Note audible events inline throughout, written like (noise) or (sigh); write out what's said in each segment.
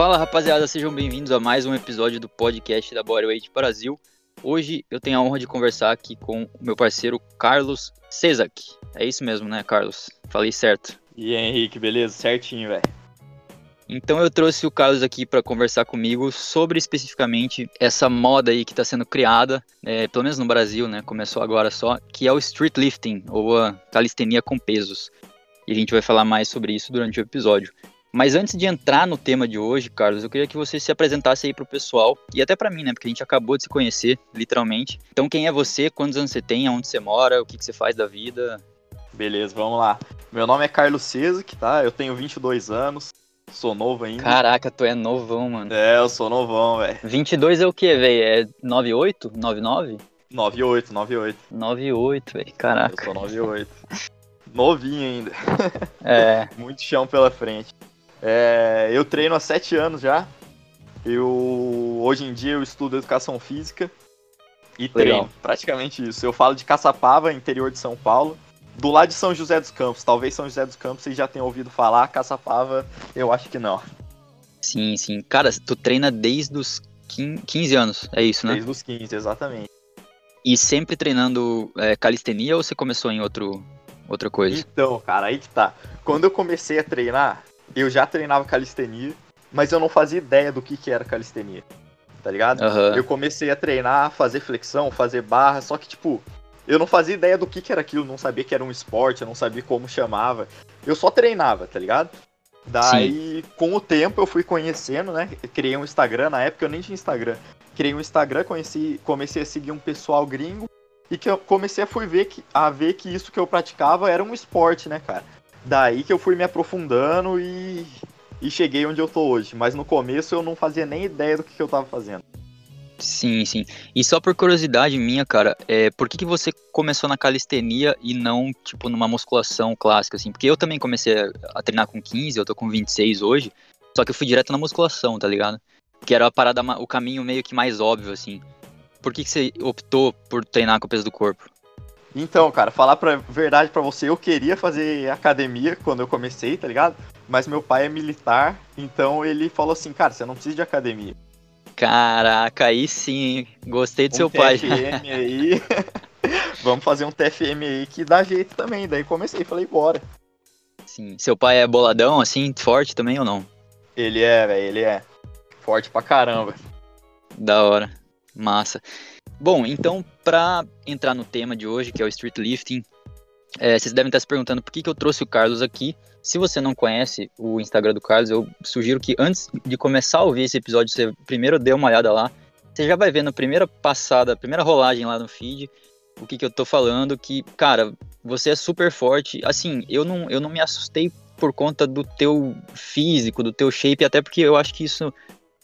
Fala rapaziada, sejam bem-vindos a mais um episódio do podcast da Bodyweight Brasil. Hoje eu tenho a honra de conversar aqui com o meu parceiro Carlos Cesac. É isso mesmo, né, Carlos? Falei certo. E aí, Henrique, beleza? Certinho, velho. Então eu trouxe o Carlos aqui para conversar comigo sobre especificamente essa moda aí que está sendo criada, é, pelo menos no Brasil, né? Começou agora só, que é o street lifting ou a calistenia com pesos. E a gente vai falar mais sobre isso durante o episódio. Mas antes de entrar no tema de hoje, Carlos, eu queria que você se apresentasse aí pro pessoal e até para mim, né? Porque a gente acabou de se conhecer, literalmente. Então, quem é você? Quantos anos você tem? Aonde você mora? O que, que você faz da vida? Beleza, vamos lá. Meu nome é Carlos Cesac, tá? Eu tenho 22 anos. Sou novo ainda. Caraca, tu é novão, mano. É, eu sou novão, velho. 22 é o quê, velho? É 98? 99? 98, 98. 98, velho. Caraca. Eu sou 98. Novinho ainda. É. (laughs) Muito chão pela frente. É, eu treino há 7 anos já. Eu hoje em dia eu estudo educação física e Legal. treino. Praticamente isso. Eu falo de Caçapava, interior de São Paulo. Do lado de São José dos Campos. Talvez São José dos Campos vocês já tenham ouvido falar. Caçapava, eu acho que não. Sim, sim. Cara, tu treina desde os 15 anos, é isso, né? Desde os 15, exatamente. E sempre treinando é, calistenia ou você começou em outro, outra coisa? Então, cara, aí que tá. Quando eu comecei a treinar, eu já treinava calistenia, mas eu não fazia ideia do que, que era calistenia. Tá ligado? Aham. Eu comecei a treinar, fazer flexão, fazer barra, só que, tipo, eu não fazia ideia do que, que era aquilo, não sabia que era um esporte, eu não sabia como chamava. Eu só treinava, tá ligado? Daí, com o tempo, eu fui conhecendo, né? Criei um Instagram, na época eu nem tinha Instagram. Criei um Instagram, conheci, comecei a seguir um pessoal gringo e que eu comecei a, fui ver que, a ver que isso que eu praticava era um esporte, né, cara? Daí que eu fui me aprofundando e, e cheguei onde eu tô hoje. Mas no começo eu não fazia nem ideia do que, que eu tava fazendo. Sim, sim. E só por curiosidade minha, cara, é, por que, que você começou na calistenia e não, tipo, numa musculação clássica, assim? Porque eu também comecei a, treinar com 15, eu tô com 26 hoje, só que eu fui direto na musculação, tá ligado? Que era a parada, o caminho meio que mais óbvio, assim. Por que, que você optou por treinar com o peso do corpo? Então, cara, falar pra verdade pra você, eu queria fazer academia quando eu comecei, tá ligado? Mas meu pai é militar, então ele falou assim, cara, você não precisa de academia. Caraca, aí sim, hein? gostei do um seu pai. TFM aí. (laughs) Vamos fazer um TFM aí que dá jeito também. Daí comecei, falei, bora. Sim. Seu pai é boladão, assim, forte também ou não? Ele é, velho, ele é forte pra caramba. Da hora. Massa. Bom, então, pra entrar no tema de hoje, que é o street lifting, é, vocês devem estar se perguntando por que, que eu trouxe o Carlos aqui. Se você não conhece o Instagram do Carlos, eu sugiro que antes de começar a ouvir esse episódio, você primeiro dê uma olhada lá. Você já vai ver na primeira passada, primeira rolagem lá no feed, o que, que eu tô falando, que, cara, você é super forte. Assim, eu não, eu não me assustei por conta do teu físico, do teu shape, até porque eu acho que isso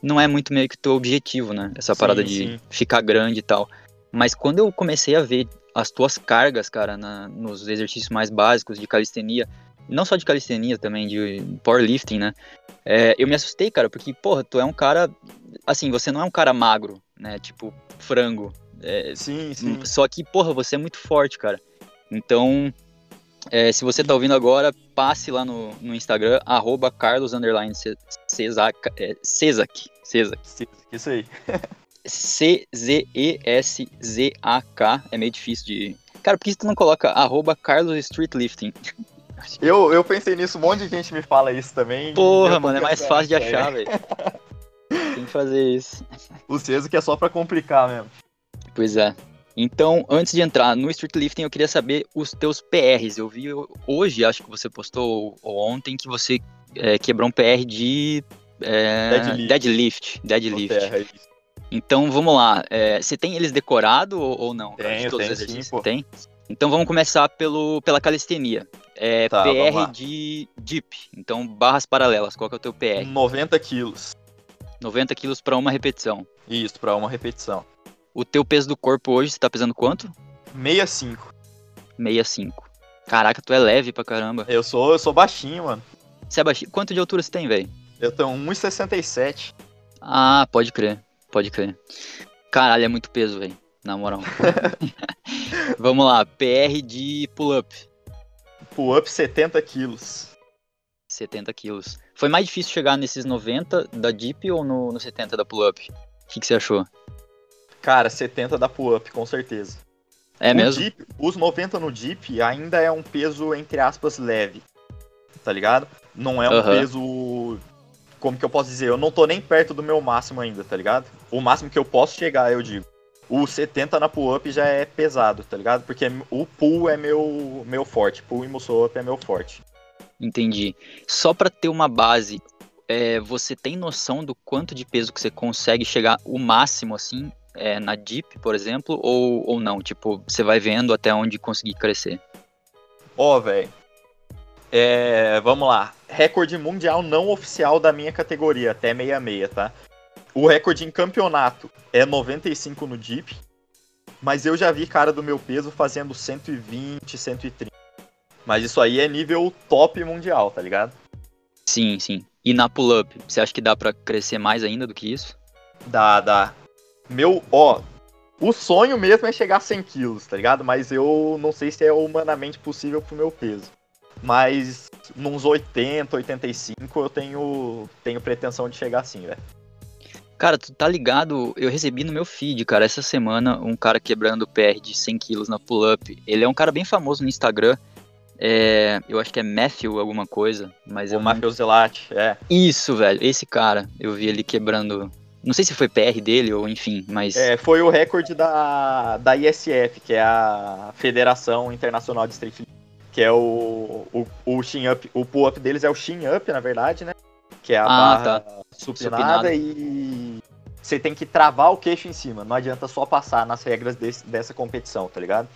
não é muito meio que teu objetivo, né? Essa Sim, parada de sim. ficar grande e tal. Mas quando eu comecei a ver as tuas cargas, cara, na- nos exercícios mais básicos de calistenia, não só de calistenia, também de powerlifting, né? É, eu me assustei, cara, porque, porra, tu é um cara. Assim, você não é um cara magro, né? Tipo, frango. É, Sim, sim. só que, porra, você é muito forte, cara. Então, é, se você tá ouvindo agora, passe lá no, no Instagram, arroba Carlos Cesac, é, Cesac, Cesac. Sim, Isso aí. C-Z-E-S-Z-A-K. É meio difícil de. Cara, por que tu não coloca arroba Carlos Street Lifting? Eu, eu pensei nisso, um monte de gente me fala isso também. Porra, mano, é mais fácil de achar, velho. (laughs) Tem que fazer isso. O Ceso que é só pra complicar mesmo. Pois é. Então, antes de entrar no Street Lifting, eu queria saber os teus PRs. Eu vi hoje, acho que você postou ou ontem, que você é, quebrou um PR de é, Deadlift. deadlift. Deadlift. É. Então, vamos lá. É, você tem eles decorado ou, ou não? Tenho, todos os tenho sim, pô. Tem? Então, vamos começar pelo, pela calistenia. É, Tá. PR de dip. Então, barras paralelas. Qual que é o teu PR? 90 quilos. 90 quilos para uma repetição. Isso, pra uma repetição. O teu peso do corpo hoje, você tá pesando quanto? 65. 65. Caraca, tu é leve pra caramba. Eu sou, eu sou baixinho, mano. Você é baixinho. Quanto de altura você tem, velho? Eu tenho 1,67. Ah, pode crer. Pode crer. Caralho, é muito peso, velho. Na moral. (laughs) Vamos lá. PR de pull-up. Pull-up 70 quilos. 70 quilos. Foi mais difícil chegar nesses 90 da Deep ou no, no 70 da pull-up? O que, que você achou? Cara, 70 da pull-up, com certeza. É O mesmo? Os 90 no Deep ainda é um peso, entre aspas, leve. Tá ligado? Não é um peso. Como que eu posso dizer? Eu não tô nem perto do meu máximo ainda, tá ligado? O máximo que eu posso chegar, eu digo. O 70 na pull-up já é pesado, tá ligado? Porque o pull é meu, meu forte. Pull e muscle up é meu forte. Entendi. Só pra ter uma base, é, você tem noção do quanto de peso que você consegue chegar o máximo, assim, é, na Deep, por exemplo, ou, ou não? Tipo, você vai vendo até onde conseguir crescer. Ó, velho. É, vamos lá. Recorde mundial não oficial da minha categoria, até 66, tá? O recorde em campeonato é 95 no Deep. Mas eu já vi cara do meu peso fazendo 120, 130. Mas isso aí é nível top mundial, tá ligado? Sim, sim. E na pull-up, você acha que dá pra crescer mais ainda do que isso? Dá, dá. Meu, ó. O sonho mesmo é chegar a 100 quilos, tá ligado? Mas eu não sei se é humanamente possível pro meu peso. Mas nos 80, 85 eu tenho, tenho pretensão de chegar assim, velho. Cara, tu tá ligado? Eu recebi no meu feed, cara, essa semana, um cara quebrando PR de 100 quilos na pull-up. Ele é um cara bem famoso no Instagram. É, eu acho que é Matthew alguma coisa, mas eu O não Mafio Zelati, é. Isso, velho. Esse cara, eu vi ele quebrando. Não sei se foi PR dele ou enfim, mas. É, foi o recorde da, da ISF, que é a Federação Internacional de Street League, que é o, o, o up, o pull up deles é o chin up, na verdade, né? Que é a Ah, barra supinada, Supinada. e você tem que travar o queixo em cima, não adianta só passar nas regras desse- dessa competição, tá ligado?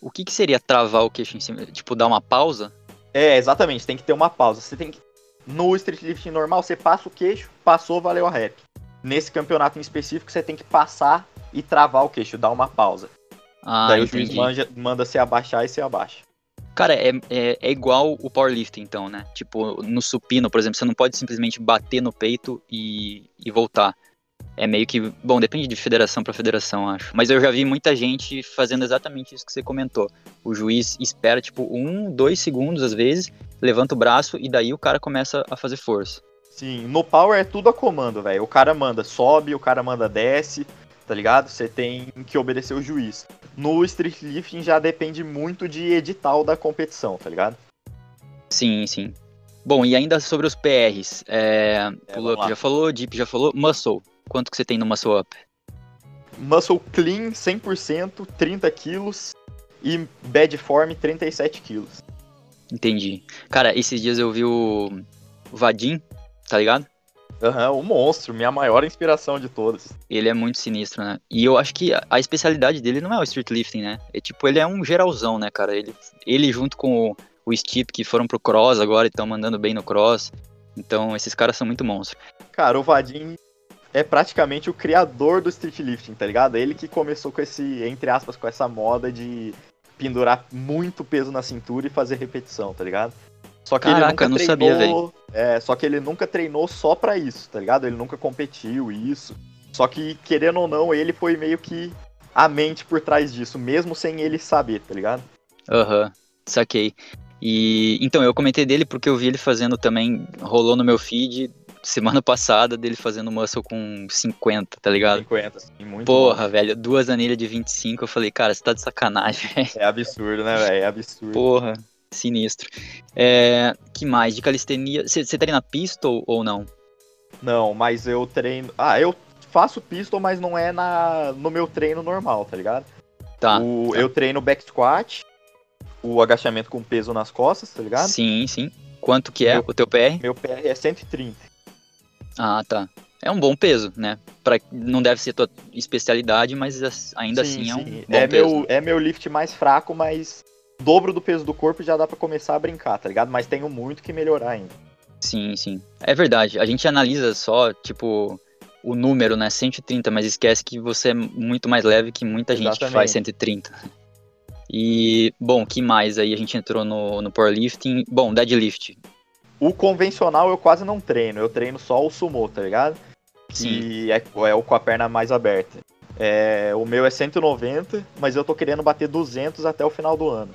O que, que seria travar o queixo em cima? Tipo, dar uma pausa? É, exatamente, tem que ter uma pausa. Você tem que. No street lifting normal, você passa o queixo, passou, valeu a rep. Nesse campeonato em específico, você tem que passar e travar o queixo, dar uma pausa. Ah, Daí o juiz entendi. manja- manda se abaixar e se abaixa. Cara, é, é, é igual o powerlifting, então, né? Tipo, no supino, por exemplo, você não pode simplesmente bater no peito e, e voltar. É meio que. Bom, depende de federação pra federação, acho. Mas eu já vi muita gente fazendo exatamente isso que você comentou. O juiz espera, tipo, um, dois segundos às vezes, levanta o braço e daí o cara começa a fazer força. Sim, no Power é tudo a comando, velho. O cara manda sobe, o cara manda desce, tá ligado? Você tem que obedecer o juiz. No Street Lifting já depende muito de edital da competição, tá ligado? Sim, sim. Bom, e ainda sobre os PRs. É, É, vamos lá. já falou, Deep já falou, Muscle. Quanto que você tem no Muscle Up? Muscle Clean 100%, 30 quilos e Bad Form 37 quilos. Entendi. Cara, esses dias eu vi o Vadim, tá ligado? Aham, o monstro, minha maior inspiração de todas. Ele é muito sinistro, né? E eu acho que a- a especialidade dele não é o street lifting, né? É tipo, ele é um geralzão, né, cara? Ele, ele junto com o, o Steep, que foram pro cross agora e estão mandando bem no cross. Então, esses caras são muito monstros. Cara, o Vadim é praticamente o criador do street lifting, tá ligado? Ele que começou com esse, entre aspas, com essa moda de pendurar muito peso na cintura e fazer repetição, tá ligado? Só que ele Caraca, nunca eu não sabia, treinou, é, só que ele nunca treinou só pra isso, tá ligado? Ele nunca competiu isso. Só que querendo ou não, ele foi meio que a mente por trás disso, mesmo sem ele saber, tá ligado? Aham, saquei. E então, eu comentei dele porque eu vi ele fazendo também, rolou no meu feed semana (laughs) passada dele fazendo muscle com 50, tá ligado? 50, assim, muito Porra, velho, duas anilhas de 25, eu falei, cara, você tá de sacanagem, (laughs) velho. bom. É absurdo, né, velho? É absurdo. Porra, sinistro. É, que mais? De calistenia, você treina pistol ou não? Não, mas eu treino. Ah, eu faço pistol, mas não é na no meu treino normal, tá ligado? Tá, O- tá. Eu treino back squat, o agachamento com peso nas costas, tá ligado? sim, sim. Quanto que é Meu- o teu PR? Meu PR é 130. Ah, tá. É um bom peso, né? Pra, não deve ser tua especialidade, mas as- ainda Sim, assim é um sim. bom é peso. meu É meu lift mais fraco, mas dobro do peso do corpo já dá pra começar a brincar, tá ligado? Mas tenho muito que melhorar ainda. Sim, sim. É verdade. A gente analisa só, tipo, o número, né? 130, mas esquece que você é muito mais leve que muita gente que faz Exatamente. 130. E, bom, que mais? Aí a gente entrou no, no powerlifting. Bom, deadlift. O convencional eu quase não treino, eu treino só o sumo, tá ligado? Que é, é o com a perna mais aberta. É, o meu é 190, mas eu tô querendo bater 200 até o final do ano.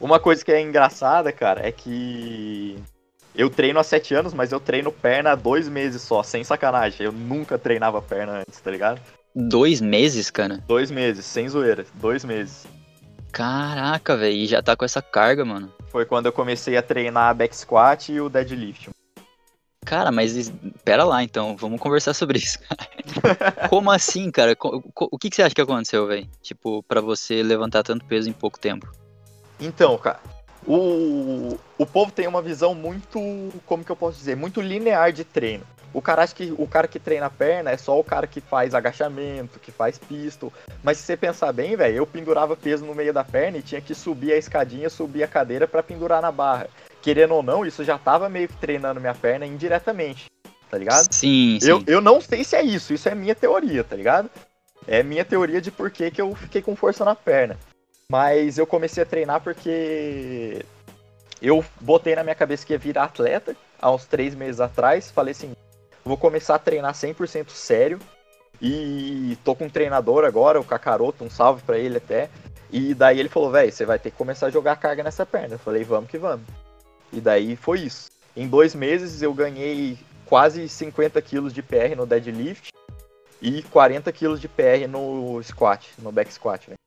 Uma coisa que é engraçada, cara, é que Eu treino há sete anos, mas eu treino perna há dois meses só, sem sacanagem. Eu nunca treinava perna antes, tá ligado? Dois meses, cara? Dois meses, sem zoeira. Dois meses. Caraca, velho, e já tá com essa carga, mano. Foi quando eu comecei a treinar back squat e o deadlift. Cara, mas pera lá então, vamos conversar sobre isso. (laughs) Como assim, cara? O que, que você acha que aconteceu, velho? Tipo, para você levantar tanto peso em pouco tempo? Então, cara, o, o povo tem uma visão muito, como que eu posso dizer, muito linear de treino. O cara acha que o cara que treina a perna é só o cara que faz agachamento, que faz pistol. Mas se você pensar bem, velho, eu pendurava peso no meio da perna e tinha que subir a escadinha, subir a cadeira para pendurar na barra. Querendo ou não, isso já tava meio que treinando minha perna indiretamente, tá ligado? Sim, sim. Eu, eu não sei se é isso, isso é minha teoria, tá ligado? É minha teoria de por que, que eu fiquei com força na perna. Mas eu comecei a treinar porque eu botei na minha cabeça que ia virar atleta há uns três meses atrás. Falei assim, vou começar a treinar 100% sério. E tô com um treinador agora, o Kakaroto, um salve para ele até. E daí ele falou, velho, você vai ter que começar a jogar carga nessa perna. Eu falei, vamos que vamos. E daí foi isso. Em dois meses eu ganhei quase 50 quilos de PR no deadlift e 40 quilos de PR no squat, no back squat, velho.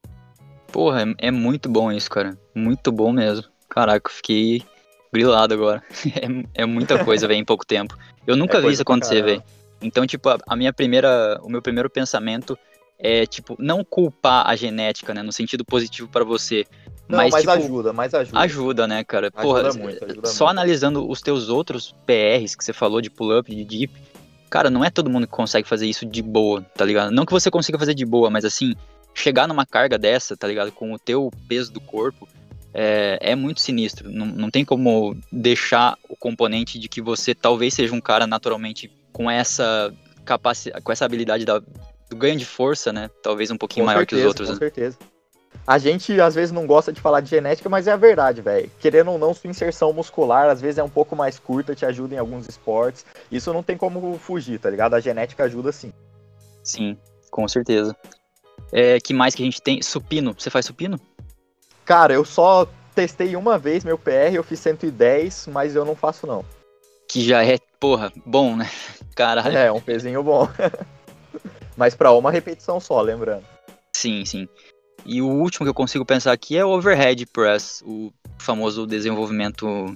Porra, é, é, muito bom isso, cara. Muito bom mesmo. Caraca, eu fiquei grilado agora. (laughs) é, é muita coisa, velho, em pouco tempo. Eu nunca é vi isso acontecer, velho. Então, tipo, a, a, minha primeira. O meu primeiro pensamento é, tipo, não culpar a genética, né? No sentido positivo para você. Não, mas, mas tipo, ajuda, mas ajuda. Ajuda, né, cara? Porra, ajuda muito, ajuda só muito. analisando os teus outros PRs que você falou de pull-up, de deep, cara, não é todo mundo que consegue fazer isso de boa, tá ligado? Não que você consiga fazer de boa, mas assim, chegar numa carga dessa, tá ligado? Com o teu peso do corpo, é, é muito sinistro. Não, não tem como deixar o componente de que você talvez seja um cara naturalmente com essa capacidade, com essa habilidade da, do ganho de força, né? Talvez um pouquinho com maior certeza, que os outros. Com né? certeza. A gente às vezes não gosta de falar de genética, mas é a verdade, velho. Querendo ou não, sua inserção muscular às vezes é um pouco mais curta, te ajuda em alguns esportes. Isso não tem como fugir, tá ligado? A genética ajuda sim. Sim, com certeza. É, que mais que a gente tem? Supino. Você faz supino? Cara, eu só testei uma vez meu PR, eu fiz 110, mas eu não faço não. Que já é, porra, bom, né? (laughs) Caralho. É, um pezinho bom. (laughs) mas pra uma repetição só, lembrando. Sim, sim. E o último que eu consigo pensar aqui é o overhead press, o famoso desenvolvimento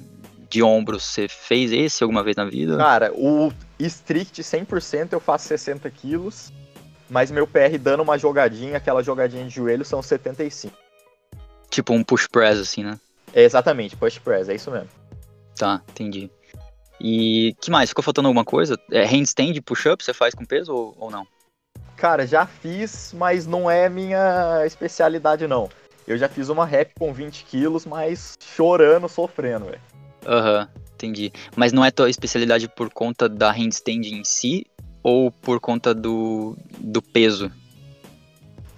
de ombros. Você fez esse alguma vez na vida? Cara, o strict 100% eu faço 60 quilos mas meu PR dando uma jogadinha, aquela jogadinha de joelho, são 75. Tipo um push press, assim, né? É exatamente, push press, é isso mesmo. Tá, entendi. E que mais? Ficou faltando alguma coisa? É, handstand, push-up, você faz com peso ou, ou não? Cara, já fiz, mas não é minha especialidade, não. Eu já fiz uma rep com 20 quilos, mas chorando, sofrendo, velho. Aham, uhum, entendi. Mas não é tua especialidade por conta da handstand em si? Ou por conta do, do peso?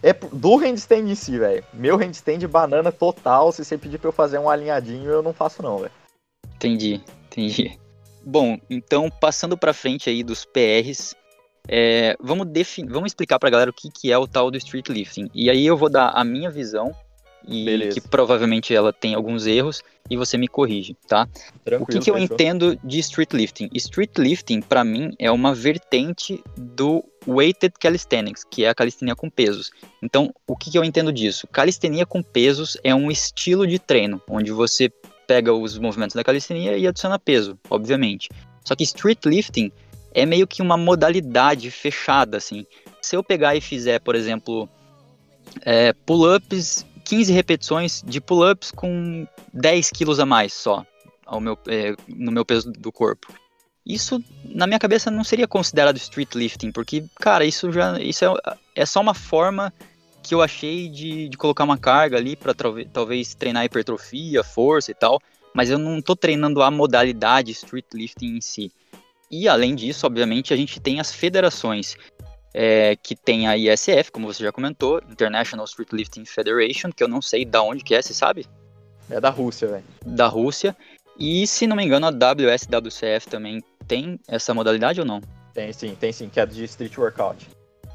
É do handstand em si, velho. Meu handstand banana total. Se você pedir pra eu fazer um alinhadinho, eu não faço não, velho. Entendi, entendi. Bom, então passando pra frente aí dos PRs, é, vamos, vamos explicar pra galera o que, que é o tal do street lifting. E aí eu vou dar a minha visão e Beleza. que provavelmente ela tem alguns erros e você me corrige, tá? Tranquilo, o que, que eu entendo de street lifting? Street lifting para mim é uma vertente do weighted calisthenics, que é a calistenia com pesos. Então, o que, que eu entendo disso? Calistenia com pesos é um estilo de treino onde você pega os movimentos da calistenia e adiciona peso, obviamente. Só que street lifting é meio que uma modalidade fechada, assim. Se eu pegar e fizer, por exemplo, é, pull-ups 15 repetições de pull-ups com 10 quilos a mais só ao meu, é, no meu peso do corpo. Isso, na minha cabeça, não seria considerado street lifting, porque, cara, isso já isso é, é só uma forma que eu achei de, de colocar uma carga ali para talvez treinar hipertrofia, força e tal, mas eu não estou treinando a modalidade street lifting em si. E além disso, obviamente, a gente tem as federações é, que tem a ISF, como você já comentou, International Street Lifting Federation, que eu não sei da onde que é, você sabe? É da Rússia, velho. Da Rússia. E se não me engano, a WSWCF também tem essa modalidade ou não? Tem sim, tem sim, que é de Street Workout.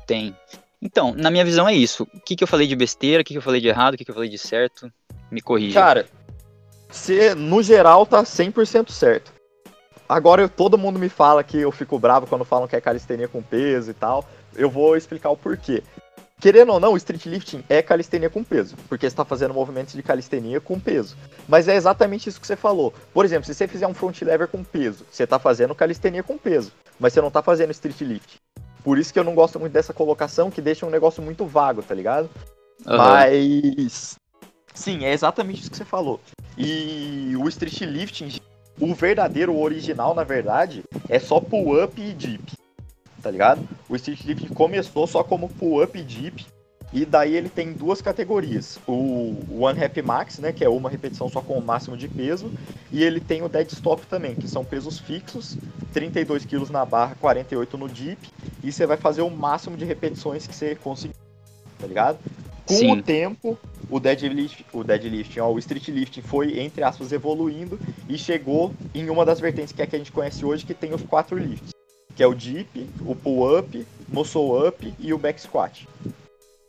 Tem. Então, na minha visão é isso. O que, que eu falei de besteira, o que, que eu falei de errado, o que, que eu falei de certo? Me corrija. Cara, você no geral tá 100% certo. agora eu, todo mundo me fala que eu fico bravo quando falam que é calistenia com peso e tal. Eu vou explicar o porquê. Querendo ou não, o street lifting é calistenia com peso, porque você está fazendo movimentos de calistenia com peso. Mas é exatamente isso que você falou. Por exemplo, se você fizer um front lever com peso, você está fazendo calistenia com peso, mas você não está fazendo street lifting. Por isso que eu não gosto muito dessa colocação, que deixa um negócio muito vago, tá ligado? Uhum. Mas. Sim, é exatamente isso que você falou. E o street lifting, o verdadeiro, o original, na verdade, é só pull-up e dip tá ligado? O Street Lift começou só como pull-up deep, e daí ele tem duas categorias. O One Rep Max, né, que é uma repetição só com o máximo de peso, e ele tem o Dead Stop também, que são pesos fixos, 32 kg na barra, 48 no deep, e você vai fazer o máximo de repetições que você conseguir, tá ligado? Com Sim. o tempo, o deadlift, o deadlift, ó, o street lifting foi entre aspas evoluindo e chegou em uma das vertentes que é que a gente conhece hoje, que tem os quatro lifts que é o dip, o pull-up, muscle up e o back squat.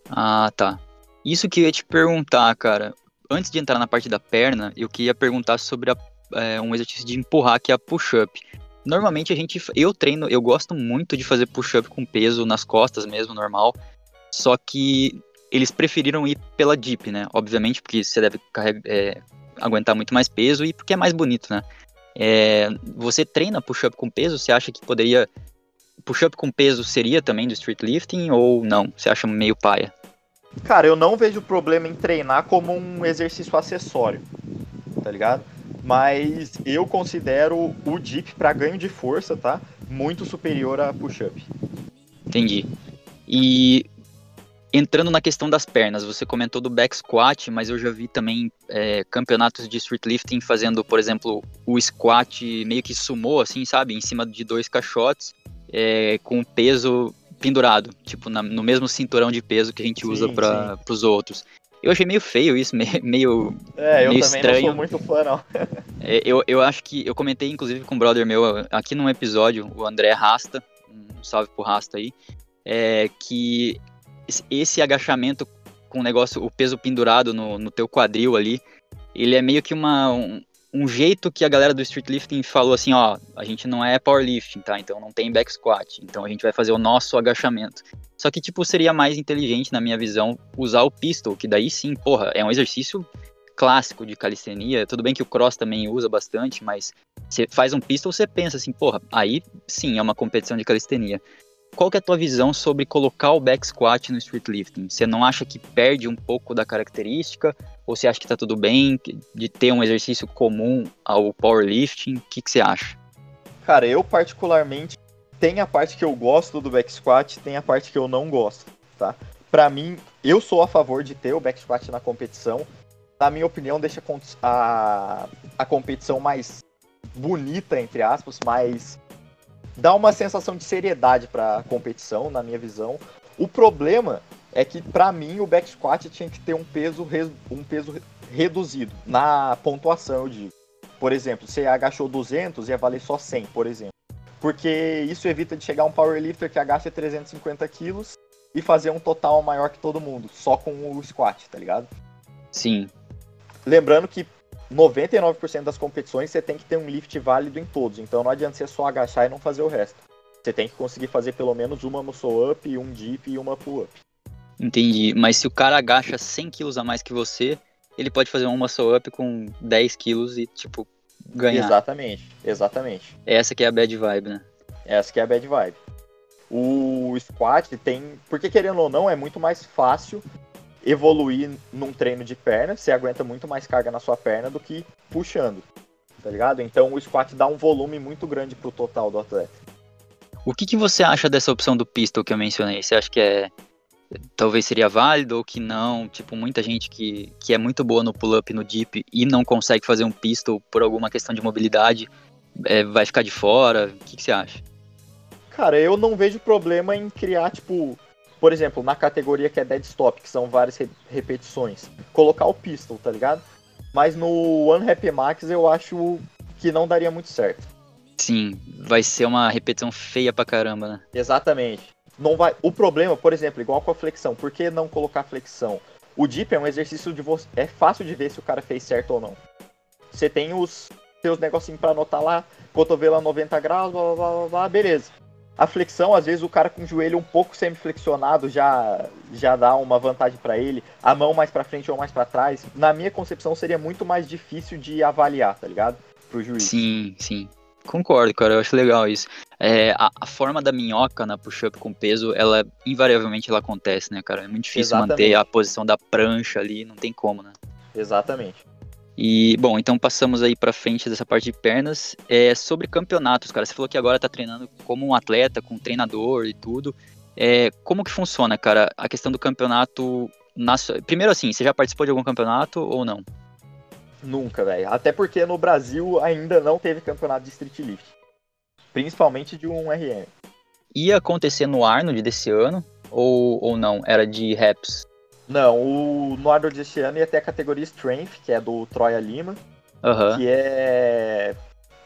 Ah, tá. Isso que eu ia te perguntar, cara. Antes de entrar na parte da perna, eu queria perguntar sobre a, é, um exercício de empurrar, que é a push-up. Normalmente a gente, eu treino, eu gosto muito de fazer push-up com peso nas costas mesmo, normal. Só que eles preferiram ir pela dip, né? Obviamente, porque você deve é, aguentar muito mais peso e porque é mais bonito, né? É, você treina push-up com peso? Você acha que poderia. Push-up com peso seria também do street lifting ou não? Você acha meio paia? Cara, eu não vejo problema em treinar como um exercício acessório, tá ligado? Mas eu considero o dip para ganho de força, tá? Muito superior a push-up. Entendi. E Entrando na questão das pernas, você comentou do back squat, mas eu já vi também é, campeonatos de street lifting fazendo, por exemplo, o squat meio que sumou, assim, sabe? Em cima de dois caixotes, é, com peso pendurado, tipo, na, no mesmo cinturão de peso que a gente sim, usa para os outros. Eu achei meio feio isso, (laughs) meio, é, eu meio também estranho. não sou muito fã, não. é, eu, eu acho que, eu comentei inclusive com um brother meu aqui num episódio, o André Rasta, um salve pro Rasta aí, é, que esse agachamento com o negócio, o peso pendurado no, no teu quadril ali, ele é meio que uma, um, um, jeito que a galera do street lifting falou assim, ó, a gente não é powerlifting, tá? Então não tem back squat, então a gente vai fazer o nosso agachamento. Só que, tipo, seria mais inteligente, na minha visão, usar o pistol, que daí sim, porra, é um exercício clássico de calistenia. Tudo bem que o cross também usa bastante, mas você faz um pistol, você pensa assim, porra, aí sim é uma competição de calistenia qual que é a tua visão sobre colocar o back squat no street lifting? Você não acha que perde um pouco da característica? Ou você acha que tá tudo bem de ter um exercício comum ao powerlifting? O que, você acha? Cara, eu particularmente tem a parte que eu gosto do back squat, tem a parte que eu não gosto, tá? Para mim, eu sou a favor de ter o back squat na competição. Na minha opinião, deixa a, a competição mais bonita, entre aspas, mais dá uma sensação de seriedade para a competição, na minha visão. O problema é que para mim o back squat tinha que ter um peso um peso reduzido na pontuação, eu digo. Por exemplo, você agachou 200 ia valer só 100, por exemplo. Porque isso evita de chegar um powerlifter que agacha 350 quilos e fazer um total maior que todo mundo, só com o squat, tá ligado? Sim. Lembrando que 99% das competições você tem que ter um lift válido em todos. Então não adianta você só agachar e não fazer o resto. Você tem que conseguir fazer pelo menos uma muscle up, um dip e uma pull up. Entendi. Mas se o cara agacha 100 quilos a mais que você, ele pode fazer um muscle up com 10 quilos e, tipo, ganhar. Exatamente, exatamente. Essa que é a bad vibe, né? Essa que é a bad vibe. O squat tem. Porque querendo ou não, é muito mais fácil evoluir num treino de perna, você aguenta muito mais carga na sua perna do que puxando, tá ligado? Então o squat dá um volume muito grande pro total do atleta. O que, que você acha dessa opção do pistol que eu mencionei? Você acha que é talvez seria válido ou que não? Tipo, muita gente que, que é muito boa no pull-up no deep e não consegue fazer um pistol por alguma questão de mobilidade, é, vai ficar de fora? O que, que você acha? Cara, eu não vejo problema em criar, tipo, por exemplo, na categoria que é dead stop, que são várias re repetições, colocar o pistol, tá ligado? Mas no One Rep Max eu acho que não daria muito certo. Sim, vai ser uma repetição feia pra caramba, né? Exatamente. Não vai. O problema, por exemplo, igual com a flexão, por que não colocar flexão? O dip é um exercício de você. É fácil de ver se o cara fez certo ou não. Você tem os seus negocinhos para anotar lá. cotovelo a 90 graus, blá, blá, blá, blá, beleza. A flexão, às vezes o cara com o joelho um pouco semi-flexionado já, já dá uma vantagem para ele. A mão mais para frente ou mais para trás. Na minha concepção, seria muito mais difícil de avaliar, tá ligado? Pro juiz. Sim, sim. Concordo, cara, eu acho legal isso. É, a, a, forma da minhoca na push-up com peso, ela invariavelmente ela acontece, né, cara? É muito difícil Exatamente. manter a posição da prancha ali, não tem como, né? Exatamente. E, bom, então passamos aí para frente dessa parte de pernas. É sobre campeonatos, cara. Você falou que agora tá treinando como um atleta, com um treinador e tudo. É, como que funciona, cara, a questão do campeonato nacional? Primeiro assim, você já participou de algum campeonato ou não? Nunca, velho. Até porque no Brasil ainda não teve campeonato de street lift. Principalmente de um RM. Ia acontecer no Arnold desse ano ou, ou não? Era de reps? Não, o no Arnold desse ano ia ter a categoria Strength, que é do Troia Lima. Uhum. Que é,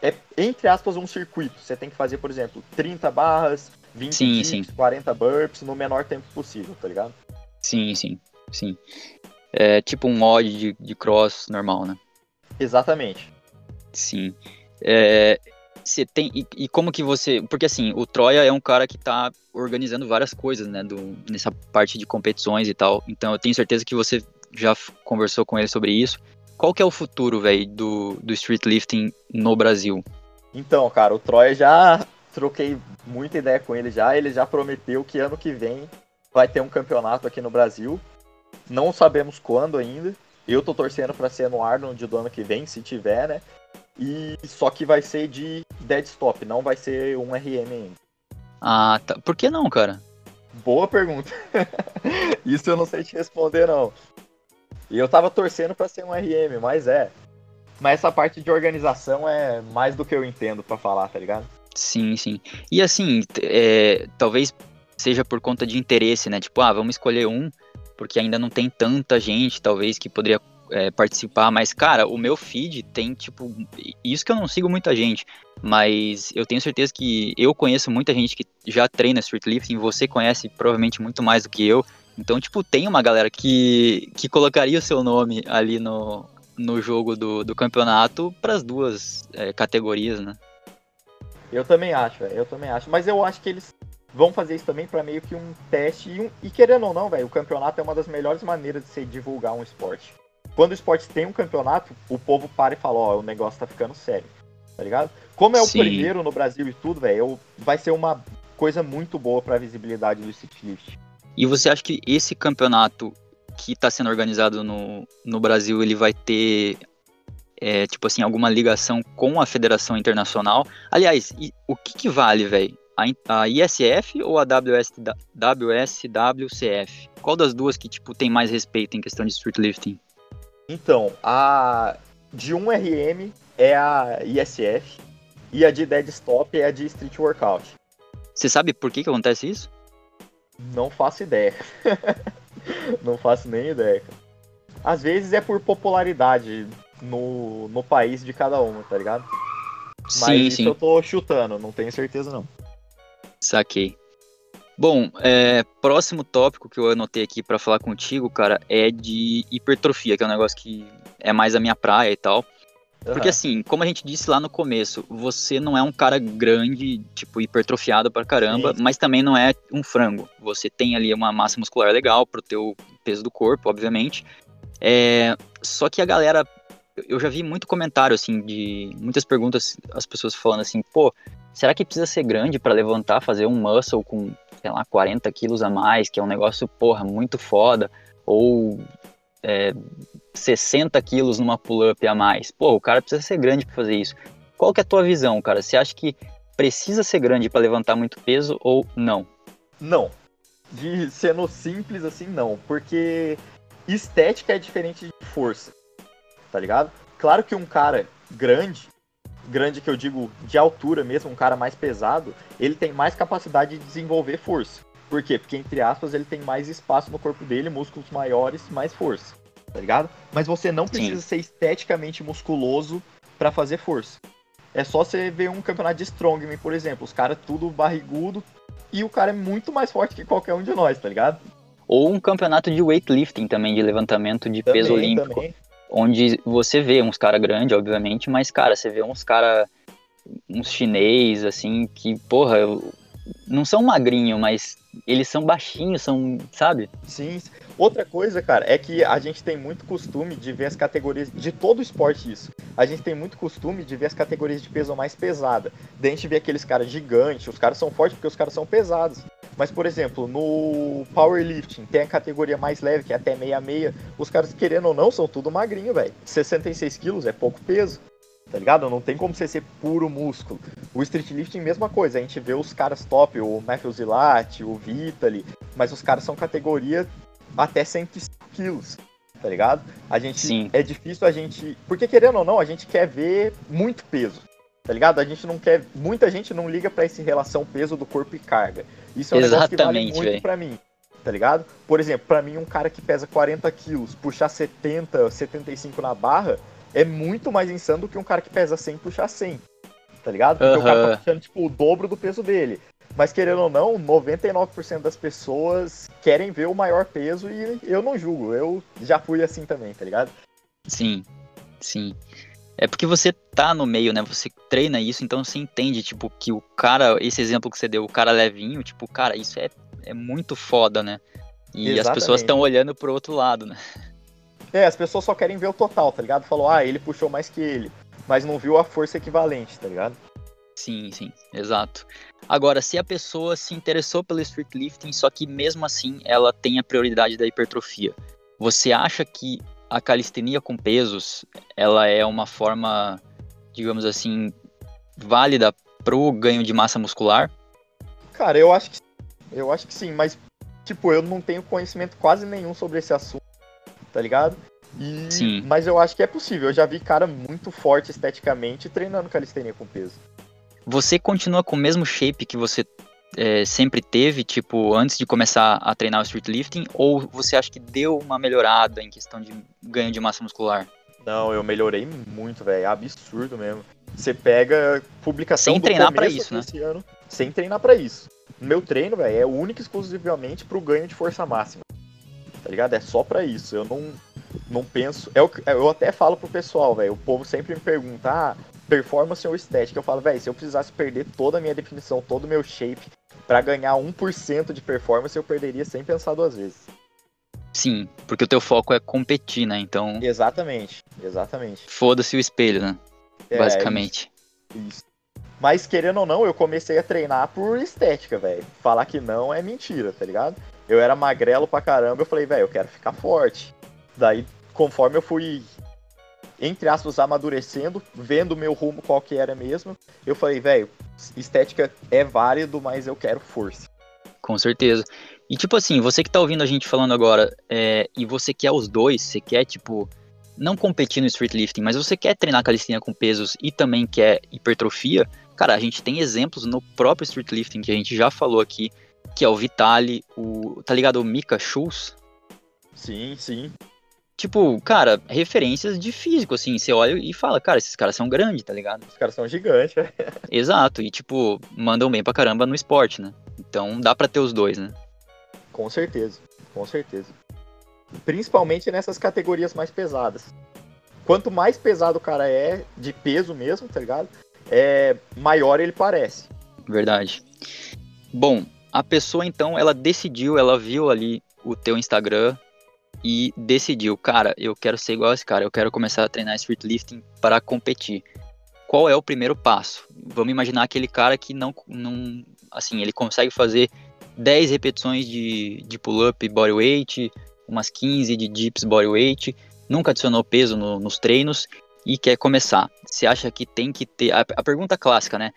é, entre aspas, um circuito. Você tem que fazer, por exemplo, 30 barras, 20 sim, dips, sim. 40 burps no menor tempo possível, tá ligado? Sim, sim, sim. É tipo um mod de, de cross normal, né? Exatamente. Sim. É, você tem e, e, como que você porque assim o Troia é um cara que tá organizando várias coisas né do, nessa parte de competições e tal. Então eu tenho certeza que você já conversou com ele sobre isso. Qual que é o futuro velho do, do street lifting no Brasil? Então cara o Troia já troquei muita ideia com ele já. Ele já prometeu que ano que vem vai ter um campeonato aqui no Brasil. Não sabemos quando ainda. Eu tô torcendo para ser no Arnold do ano que vem se tiver né? E só que vai ser de dead stop, não vai ser um RM ainda. Ah, tá. Por que não, cara? Boa pergunta. (laughs) Isso eu não sei te responder não. E eu tava torcendo para ser um RM, mas é. Mas essa parte de organização é mais do que eu entendo para falar, tá ligado? Sim, sim. E assim, é, talvez seja por conta de interesse, né? Tipo, ah, vamos escolher um, porque ainda não tem tanta gente, talvez, que poderia é, participar, mas, cara, o meu feed tem, tipo, isso que eu não sigo muita gente, mas eu tenho certeza que eu conheço muita gente que já treina street lifting, você conhece provavelmente muito mais do que eu, então, tipo, tem uma galera que, que colocaria o seu nome ali no, no jogo do, do campeonato para as duas é, categorias, né? Eu também acho, eu também acho, mas eu acho que eles vão fazer isso também para meio que um teste e, um, e querendo ou não, velho, o campeonato é uma das melhores maneiras de se divulgar um esporte quando o esporte tem um campeonato, o povo para e fala, ó, oh, o negócio tá ficando sério. Tá ligado? Como é o Sim. primeiro no Brasil e tudo, velho, vai ser uma coisa muito boa pra visibilidade do Street Lift. E você acha que esse campeonato que está sendo organizado no, no Brasil, ele vai ter, é, tipo assim, alguma ligação com a Federação Internacional? Aliás, e, o que, que vale, velho? A, a, ISF ou a WS, WSWCF? Qual das duas que, tipo, tem mais respeito em questão de street lifting? Então, a de 1RM é a ISF e a de Dead Stop é a de Street Workout. Você sabe por que, que acontece isso? Não faço ideia. (laughs) Não faço nem ideia. Às vezes é por popularidade no, no país de cada uma, tá ligado? Mas sim, isso sim. eu tô chutando, não tenho certeza não. Saquei. Bom, é, próximo tópico que eu anotei aqui para falar contigo, cara, é de hipertrofia, que é um negócio que é mais a minha praia e tal. Uhum. Porque assim, como a gente disse lá no começo, você não é um cara grande, tipo, hipertrofiado pra caramba, Sim. mas também não é um frango. Você tem ali uma massa muscular legal pro teu peso do corpo, obviamente. É, só que a galera, eu já vi muito comentário, assim, de muitas perguntas, as pessoas falando assim, pô, será que precisa ser grande para levantar, fazer um muscle com sei lá, 40 quilos a mais, que é um negócio, porra, muito foda, ou é, 60 quilos numa pull-up a mais. Pô, o cara precisa ser grande para fazer isso. Qual que é a tua visão, cara? Você acha que precisa ser grande para levantar muito peso ou não? Não. De sendo simples assim, não. Porque estética é diferente de força. Tá ligado? Claro que um cara grande, grande que eu digo de altura mesmo, um cara mais pesado, ele tem mais capacidade de desenvolver força. Por quê? Porque, entre aspas, ele tem mais espaço no corpo dele, músculos maiores, mais força. Tá ligado? Mas você não precisa Sim. ser esteticamente musculoso para fazer força. É só você ver um campeonato de Strongman, por exemplo. Os caras tudo barrigudo e o cara é muito mais forte que qualquer um de nós, tá ligado? Ou um campeonato de weightlifting também, de levantamento de também, peso olímpico. Também onde você vê uns caras grandes, obviamente, mas, cara, você vê uns caras uns chinês, assim, que, porra, não são magrinhos, mas eles são baixinhos, são, sabe? Sim. Outra coisa, cara, é que a gente tem muito costume de ver as categorias de todo esporte isso. A gente tem muito costume de ver as categorias de peso mais pesada. Daí a gente vê aqueles caras gigantes, os caras são fortes porque os caras são pesados. Mas, por exemplo, no powerlifting, tem a categoria mais leve, que é até meia-meia. Os caras, querendo ou não, são tudo magrinho, velho. 66 quilos é pouco peso tá ligado? Não tem como você ser puro músculo. O street lifting, mesma coisa, a gente vê os caras top, o Matthew Zilati, o Vitali, mas os caras são categoria até 105 quilos, tá ligado? A gente, Sim. é difícil a gente, porque querendo ou não, a gente quer ver muito peso, tá ligado? A gente não quer, muita gente não liga para essa relação peso do corpo e carga. Isso é um negócio que vale muito véio. pra mim tá ligado? Por exemplo, para mim um cara que pesa 40 quilos, puxar 70, 75 na barra, é muito mais insano do que um cara que pesa 100 puxar 100. Tá ligado? Porque uhum. o cara tá puxando, tipo, o dobro do peso dele. Mas querendo ou não, 99% das pessoas querem ver o maior peso e eu não julgo. Eu já fui assim também, tá ligado? Sim, sim. É porque você tá no meio, né? Você treina isso, então você entende, tipo, que o cara, esse exemplo que você deu, o cara levinho, tipo, cara, isso é, é muito foda, né? E Exatamente. as pessoas estão olhando pro outro lado, né? É, as pessoas só querem ver o total, tá ligado? Falou, ah, ele puxou mais que ele. Mas não viu a força equivalente, tá ligado? Sim, sim, exato. Agora, se a pessoa se interessou pelo street lifting, só que mesmo assim ela tem a prioridade da hipertrofia, você acha que a calistenia com pesos, ela é uma forma, digamos assim, válida pro ganho de massa muscular? Cara, eu acho que eu acho que sim, mas tipo, eu não tenho conhecimento quase nenhum sobre esse assunto tá ligado? E, Sim. Mas eu acho que é possível. Eu já vi cara muito forte esteticamente treinando calistenia com peso. Você continua com o mesmo shape que você é, sempre teve, tipo, antes de começar a treinar o street lifting? Ou você acha que deu uma melhorada em questão de ganho de massa muscular? Não, eu melhorei muito, velho. É absurdo mesmo. Você pega publicação sem treinar para isso, né? Ano, sem treinar para isso. Meu treino, velho, é único exclusivamente pro ganho de força máxima tá ligado? É só para isso. Eu não, não penso. É o, eu até falo pro pessoal, velho. O povo sempre me pergunta, ah, performance ou estética. Eu falo, velho, se eu precisasse perder toda a minha definição, todo o meu shape, para ganhar 1% de performance, eu perderia sem pensar duas vezes. Sim, porque o teu foco é competir, né? Então. Exatamente, exatamente. Foda-se o espelho, né? É, Basicamente. Isso, isso. Mas querendo ou não, eu comecei a treinar por estética, velho. Falar que não é mentira, tá ligado? eu era magrelo pra caramba, eu falei, velho, eu quero ficar forte. Daí, conforme eu fui, entre aspas, amadurecendo, vendo o meu rumo qual que era mesmo, eu falei, velho, estética é válido, mas eu quero força. Com certeza. E tipo assim, você que tá ouvindo a gente falando agora, é, e você quer os dois, você quer, tipo, não competir no street lifting, mas você quer treinar calistenia com pesos e também quer hipertrofia, cara, a gente tem exemplos no próprio street lifting que a gente já falou aqui, que é o Vitali, o. Tá ligado? O Mika Schultz? Sim, sim. Tipo, cara, referências de físico, assim, você olha e fala, cara, esses caras são grandes, tá ligado? Os caras são gigantes, (laughs) Exato, e tipo, mandam bem pra caramba no esporte, né? Então dá pra ter os dois, né? Com certeza, com certeza. Principalmente nessas categorias mais pesadas. Quanto mais pesado o cara é, de peso mesmo, tá ligado? É maior ele parece. Verdade. Bom, a pessoa então, ela decidiu, ela viu ali o teu Instagram e decidiu, cara, eu quero ser igual a esse cara, eu quero começar a treinar street lifting para competir. Qual é o primeiro passo? Vamos imaginar aquele cara que não, não assim, ele consegue fazer 10 repetições de, de pull-up bodyweight, umas 15 de dips bodyweight, nunca adicionou peso no, nos treinos e quer começar. Você acha que tem que ter. A, a pergunta clássica, né?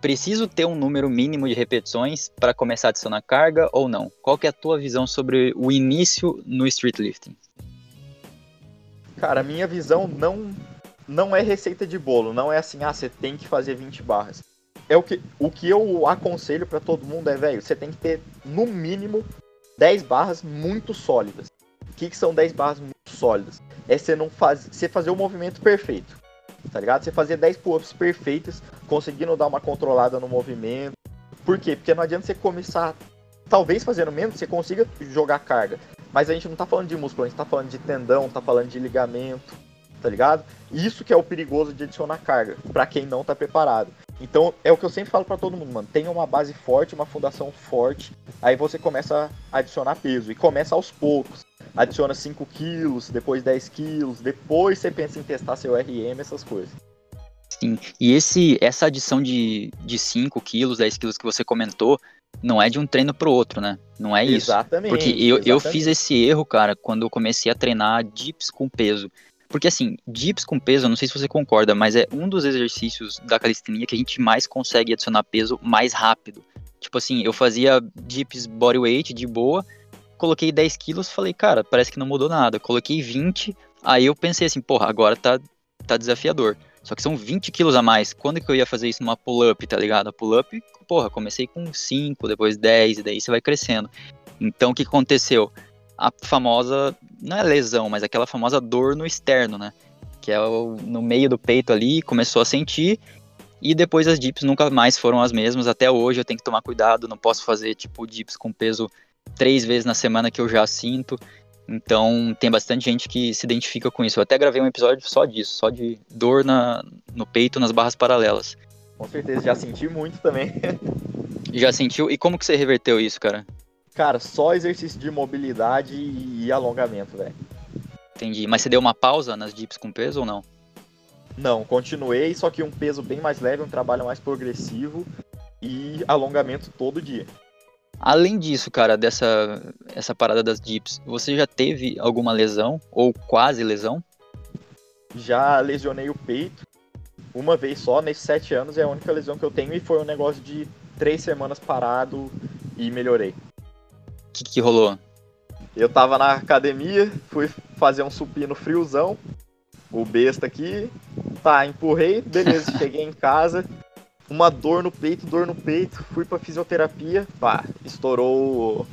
Preciso ter um número mínimo de repetições para começar a adicionar carga ou não? Qual que é a tua visão sobre o início no street lifting? Cara, minha visão não não é receita de bolo, não é assim, ah, você tem que fazer 20 barras. É o que, o que eu aconselho para todo mundo é, velho, você tem que ter no mínimo 10 barras muito sólidas. O que, que são 10 barras muito sólidas? É você não faz, você fazer o movimento perfeito tá ligado? Você fazer 10 pull-ups perfeitos, conseguindo dar uma controlada no movimento. Por quê? Porque não adianta você começar, talvez fazendo menos, você consiga jogar carga. Mas a gente não tá falando de músculo, a gente tá falando de tendão, tá falando de ligamento. tá ligado? Isso que é o perigoso de adicionar carga, para quem não tá preparado. Então, é o que eu sempre falo para todo mundo, mano. Tenha uma base forte, uma fundação forte, aí você começa a adicionar peso. E começa aos poucos. Adiciona 5 quilos, depois 10 quilos, depois você pensa em testar seu RM, essas coisas. Sim, e esse, essa adição de, de 5 quilos, 10 quilos que você comentou, não é de um treino pro outro, né? Não é isso. Exatamente. Porque eu, exatamente. eu fiz esse erro, cara, quando eu comecei a treinar dips com peso. Porque assim, dips com peso, eu não sei se você concorda, mas é um dos exercícios da calistenia que a gente mais consegue adicionar peso mais rápido. Tipo assim, eu fazia dips bodyweight de boa, coloquei 10 quilos, falei, cara, parece que não mudou nada. Coloquei 20, aí eu pensei assim, porra, agora tá, tá desafiador. Só que são 20 quilos a mais. Quando que eu ia fazer isso numa pull-up, tá ligado? A pull-up, porra, comecei com 5, depois 10, e daí você vai crescendo. Então o que aconteceu? A famosa, não é lesão, mas aquela famosa dor no externo, né? Que é o, no meio do peito ali, começou a sentir. E depois as dips nunca mais foram as mesmas. Até hoje eu tenho que tomar cuidado, não posso fazer tipo dips com peso três vezes na semana que eu já sinto. Então tem bastante gente que se identifica com isso. Eu até gravei um episódio só disso, só de dor na, no peito, nas barras paralelas. Com certeza, já senti muito também. (laughs) já sentiu? E como que você reverteu isso, cara? Cara, só exercício de mobilidade e alongamento, velho. Entendi. Mas você deu uma pausa nas dips com peso ou não? Não, continuei, só que um peso bem mais leve, um trabalho mais progressivo e alongamento todo dia. Além disso, cara, dessa essa parada das dips, você já teve alguma lesão ou quase lesão? Já lesionei o peito uma vez só, nesses sete anos é a única lesão que eu tenho e foi um negócio de três semanas parado e melhorei. O que, que rolou? Eu tava na academia, fui fazer um supino friozão, o besta aqui, tá, empurrei, beleza, (laughs) cheguei em casa, uma dor no peito, dor no peito, fui pra fisioterapia, pá, estourou.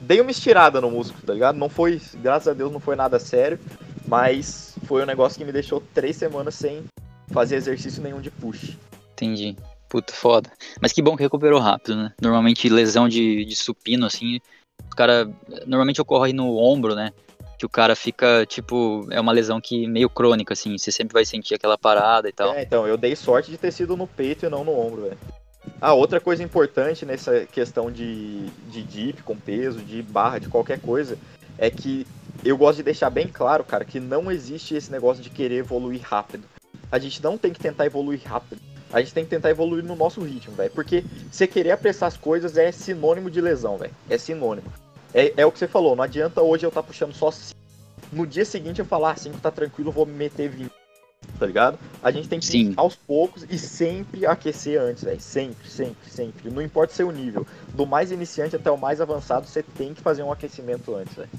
Dei uma estirada no músculo, tá ligado? Não foi, graças a Deus, não foi nada sério, mas foi um negócio que me deixou três semanas sem fazer exercício nenhum de push. Entendi. Puta, foda. Mas que bom que recuperou rápido, né? Normalmente lesão de, de supino, assim, o cara. Normalmente ocorre no ombro, né? Que o cara fica, tipo, é uma lesão que meio crônica, assim, você sempre vai sentir aquela parada e tal. É, então, eu dei sorte de ter sido no peito e não no ombro, velho. Ah, outra coisa importante nessa questão de, de dip com peso, de barra, de qualquer coisa, é que eu gosto de deixar bem claro, cara, que não existe esse negócio de querer evoluir rápido. A gente não tem que tentar evoluir rápido. A gente tem que tentar evoluir no nosso ritmo, velho. Porque você querer apressar as coisas é sinônimo de lesão, velho. É sinônimo. É, é o que você falou, não adianta hoje eu estar tá puxando só 5. No dia seguinte eu falar 5 ah, tá tranquilo, vou me meter 20. Tá ligado? A gente tem que Sim. ir aos poucos e sempre aquecer antes, velho. Sempre, sempre, sempre. Não importa o seu nível. Do mais iniciante até o mais avançado, você tem que fazer um aquecimento antes, velho.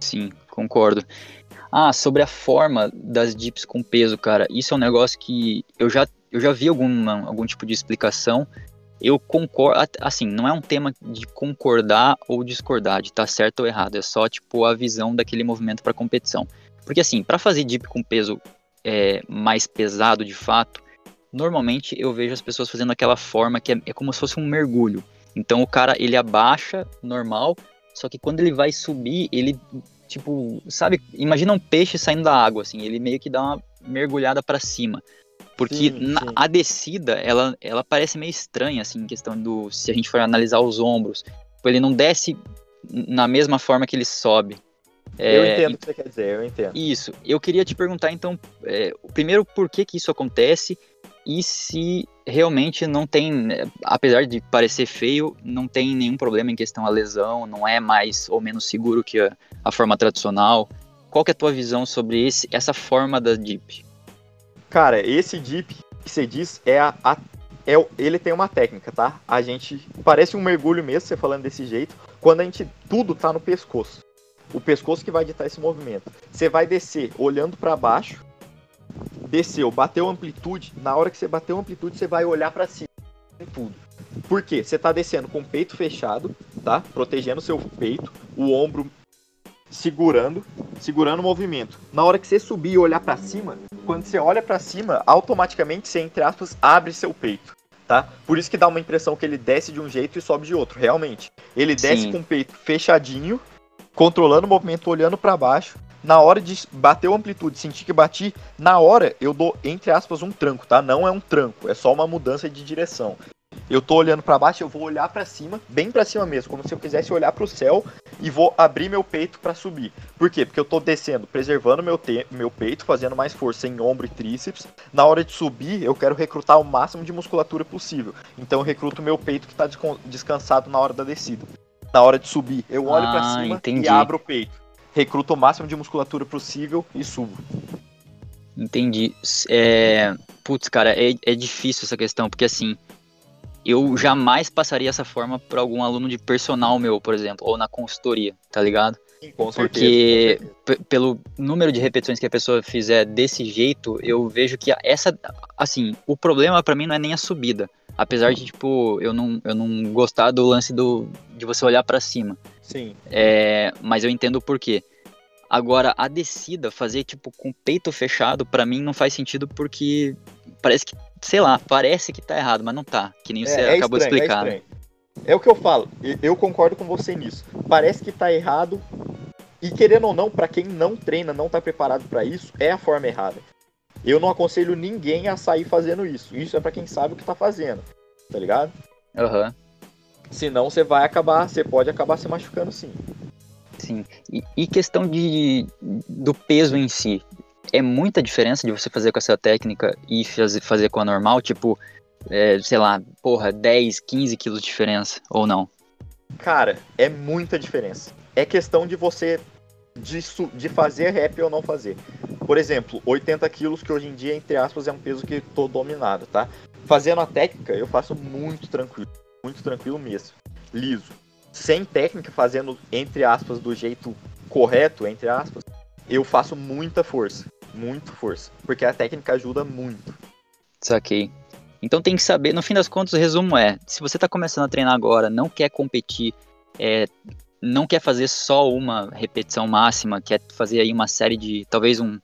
Sim, concordo. Ah, sobre a forma das dips com peso, cara, isso é um negócio que eu já, eu já vi alguma, algum tipo de explicação eu concordo, assim, não é um tema de concordar ou discordar, de estar tá certo ou errado, é só, tipo, a visão daquele movimento para competição. Porque, assim, para fazer dip com peso é, mais pesado, de fato, normalmente eu vejo as pessoas fazendo aquela forma que é, é como se fosse um mergulho. Então, o cara, ele abaixa, normal, só que quando ele vai subir, ele, tipo, sabe, imagina um peixe saindo da água, assim, ele meio que dá uma mergulhada para cima. Porque sim, na, sim. a descida, ela, ela parece meio estranha, assim, em questão do. Se a gente for analisar os ombros. Tipo, ele não desce na mesma forma que ele sobe. É, eu entendo o que você quer dizer, eu entendo. Isso. Eu queria te perguntar, então, é, primeiro, por que que isso acontece e se realmente não tem, apesar de parecer feio, não tem nenhum problema em questão a lesão, não é mais ou menos seguro que a, a forma tradicional. Qual que é a tua visão sobre esse, essa forma da DIP? Cara, esse dip que você diz é a, a é, ele tem uma técnica, tá? A gente parece um mergulho mesmo, você falando desse jeito, quando a gente tudo tá no pescoço. O pescoço que vai ditar esse movimento. Você vai descer olhando para baixo, desceu, bateu amplitude, na hora que você bateu amplitude, você vai olhar para cima, tudo. Por quê? Você tá descendo com o peito fechado, tá? Protegendo seu peito, o ombro segurando, segurando o movimento. Na hora que você subir e olhar para cima, quando você olha para cima, automaticamente você, entre aspas, abre seu peito. Tá? Por isso que dá uma impressão que ele desce de um jeito e sobe de outro, realmente. Ele desce Sim. com o peito fechadinho, controlando o movimento, olhando para baixo. na hora de bater o amplitude, sentir que bati, na hora eu dou, entre aspas, um tranco, tá? Não é um tranco, é só uma mudança de direção. Eu tô olhando para baixo, eu vou olhar para cima, bem para cima mesmo, como se eu quisesse olhar para o céu e vou abrir meu peito para subir. Por quê? Porque eu tô descendo, preservando meu, meu peito, fazendo mais força em ombro e tríceps. Na hora de subir, eu quero recrutar o máximo de musculatura possível. Então eu recruto meu peito que tá descansado na hora da descida. Na hora de subir, eu olho ah, para cima entendi. e abro o peito. Recruto o máximo de musculatura possível e subo. Entendi. É... Putz, cara, é, é difícil essa questão, porque assim, eu jamais passaria essa forma para algum aluno de personal meu, por exemplo, ou na consultoria, tá ligado? Sim, com Porque pelo número de repetições que a pessoa fizer desse jeito, eu vejo que essa, assim, o problema para mim não é nem a subida, apesar de tipo eu não, eu não gostar do lance do de você olhar para cima. Sim. É, mas eu entendo o porquê. Agora, a descida, fazer tipo com o peito fechado, para mim não faz sentido porque parece que, sei lá, parece que tá errado, mas não tá. Que nem você é, é acabou estranho, de explicar. É, é o que eu falo, eu concordo com você nisso. Parece que tá errado, e querendo ou não, para quem não treina, não tá preparado para isso, é a forma errada. Eu não aconselho ninguém a sair fazendo isso. Isso é para quem sabe o que tá fazendo. Tá ligado? Aham. Uhum. Senão você vai acabar, você pode acabar se machucando sim. Sim. E, e, questão de, do peso em si. É muita diferença de você fazer com essa técnica e fazer, com a normal? Tipo, é, sei lá, porra, 10, 15 quilos de diferença ou não? Cara, é muita diferença. É questão de você de, de fazer rap ou não fazer. Por exemplo, 80 quilos, que hoje em dia, entre aspas, é um peso que tô dominado, tá? Fazendo a técnica, eu faço muito tranquilo. Muito tranquilo mesmo. Liso sem técnica, fazendo entre aspas do jeito correto, entre aspas, eu faço muita força, muito força, porque a técnica ajuda muito. Saquei. Então tem que saber, no fim das contas, o resumo é: se você está começando a treinar agora, não quer competir, é, não quer fazer só uma repetição máxima, quer fazer aí uma série de, talvez um,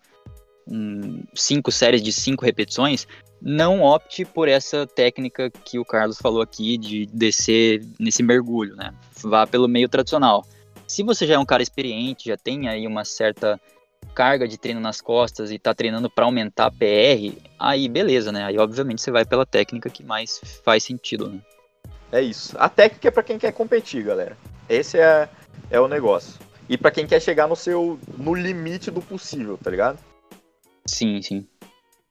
um cinco séries de cinco repetições, não opte por essa técnica que o Carlos falou aqui de descer nesse mergulho, né? Vá pelo meio tradicional. Se você já é um cara experiente, já tem aí uma certa carga de treino nas costas e tá treinando para aumentar a PR, aí beleza, né? Aí obviamente você vai pela técnica que mais faz sentido, né? É isso. A técnica é para quem quer competir, galera. Esse é, é o negócio. E para quem quer chegar no seu no limite do possível, tá ligado? Sim, sim.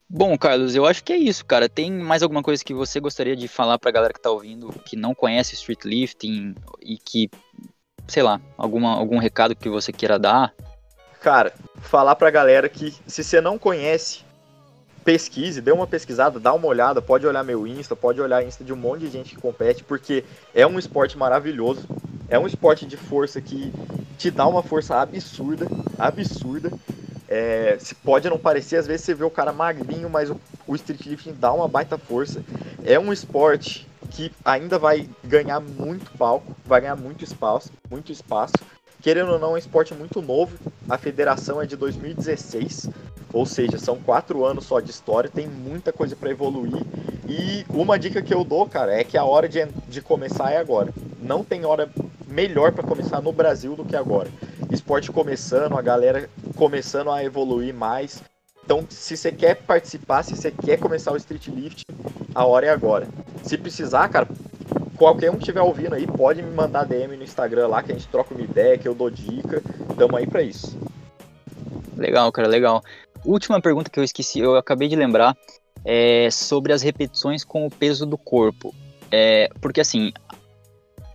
Bom, Carlos, eu acho que é isso, cara. Tem mais alguma coisa que você gostaria de falar pra galera que tá ouvindo, que não conhece street lifting e que, sei lá, alguma, algum recado que você queira dar? Cara, falar pra galera que se você não conhece, pesquise, dê uma pesquisada, dá uma olhada, pode olhar meu Insta, pode olhar Insta de um monte de gente que compete, porque é um esporte maravilhoso. É um esporte de força que te dá uma força absurda, absurda. É, se pode não parecer, às vezes você vê o cara magrinho, mas o, o street lifting dá uma baita força. É um esporte que ainda vai ganhar muito palco, vai ganhar muito espaço, muito espaço. Querendo ou não, é um esporte muito novo. A federação é de 2016, ou seja, são quatro anos só de história, tem muita coisa para evoluir. E uma dica que eu dou, cara, é que a hora de, de começar é agora. Não tem hora melhor para começar no Brasil do que agora. Esporte começando, a galera começando a evoluir mais. Então, se você quer participar, se você quer começar o street lift, a hora é agora. Se precisar, cara, qualquer um que estiver ouvindo aí, pode me mandar DM no Instagram lá, que a gente troca uma ideia, que eu dou dica. Tamo aí pra isso. Legal, cara, legal. Última pergunta que eu esqueci, eu acabei de lembrar, é sobre as repetições com o peso do corpo. É, porque assim,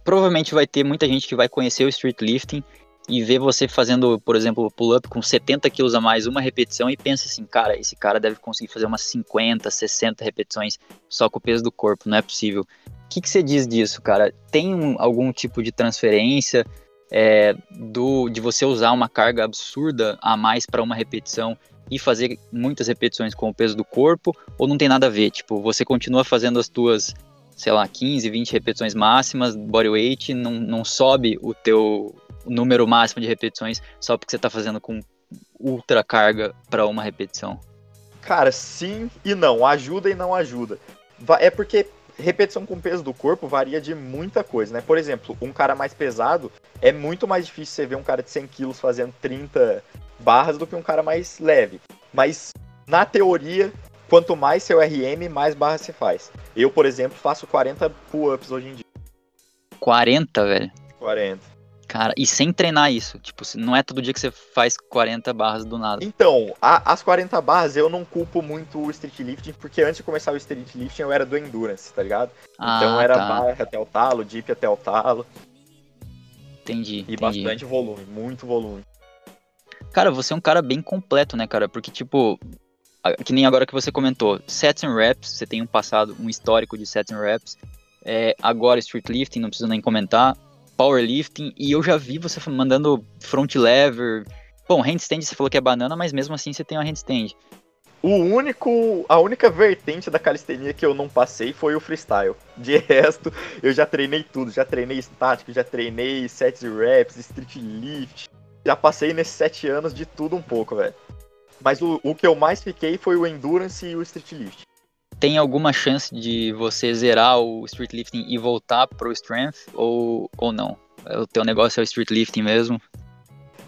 provavelmente vai ter muita gente que vai conhecer o street lifting e ver você fazendo, por exemplo, pull-up com 70 quilos a mais uma repetição e pensa assim, cara, esse cara deve conseguir fazer umas 50, 60 repetições só com o peso do corpo, não é possível. O que, que você diz disso, cara? Tem um, algum tipo de transferência é, do de você usar uma carga absurda a mais para uma repetição e fazer muitas repetições com o peso do corpo ou não tem nada a ver? Tipo, você continua fazendo as tuas sei lá, 15, 20 repetições máximas, bodyweight, não, não sobe o teu número máximo de repetições só porque você está fazendo com ultra carga para uma repetição? Cara, sim e não. Ajuda e não ajuda. É porque repetição com peso do corpo varia de muita coisa, né? Por exemplo, um cara mais pesado, é muito mais difícil você ver um cara de 100 quilos fazendo 30 barras do que um cara mais leve. Mas, na teoria, quanto mais seu RM, mais barras você faz. Eu, por exemplo, faço 40 pull-ups hoje em dia. 40, velho? 40. Cara, e sem treinar isso. Tipo, não é todo dia que você faz 40 barras do nada. Então, a, as 40 barras eu não culpo muito o street lifting, porque antes de começar o street lifting eu era do endurance, tá ligado? Ah, então era tá. barra até o talo, dip até o talo. Entendi. E entendi. bastante volume, muito volume. Cara, você é um cara bem completo, né, cara? Porque, tipo, que nem agora que você comentou, sets and reps, você tem um passado, um histórico de sets and reps. É, agora street lifting, não preciso nem comentar. Powerlifting, e eu já vi você mandando front lever. Bom, handstand você falou que é banana, mas mesmo assim você tem uma handstand. O único, a única vertente da calistenia que eu não passei foi o freestyle. De (laughs) resto, eu já treinei tudo, já treinei estático, já treinei sets e reps, street lift. Já passei nesses sete anos de tudo um pouco, velho. Mas o, o que eu mais fiquei foi o endurance e o street lift. Tem alguma chance de você zerar o street lifting e voltar pro strength ou, ou não? O teu negócio é o street lifting mesmo?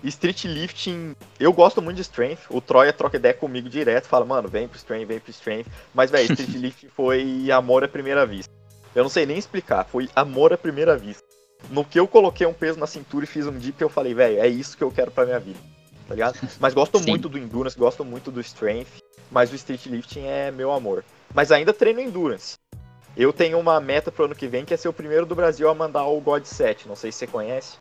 Street lifting, eu gosto muito de strength. O Troia troca ideia comigo direto, fala, mano, vem pro strength, vem pro strength. Mas, velho, street (laughs) lifting foi amor à primeira vista. Eu não sei nem explicar, foi amor à primeira vista. No que eu coloquei um peso na cintura e fiz um dip, eu falei, velho, é isso que eu quero pra minha vida. Tá ligado? (laughs) Mas gosto Sim. muito do endurance, gosto muito do strength, mas o street lifting é meu amor. Mas ainda treino endurance. Eu tenho uma meta pro ano que vem que é ser o primeiro do Brasil a mandar o God 7, não sei se você conhece.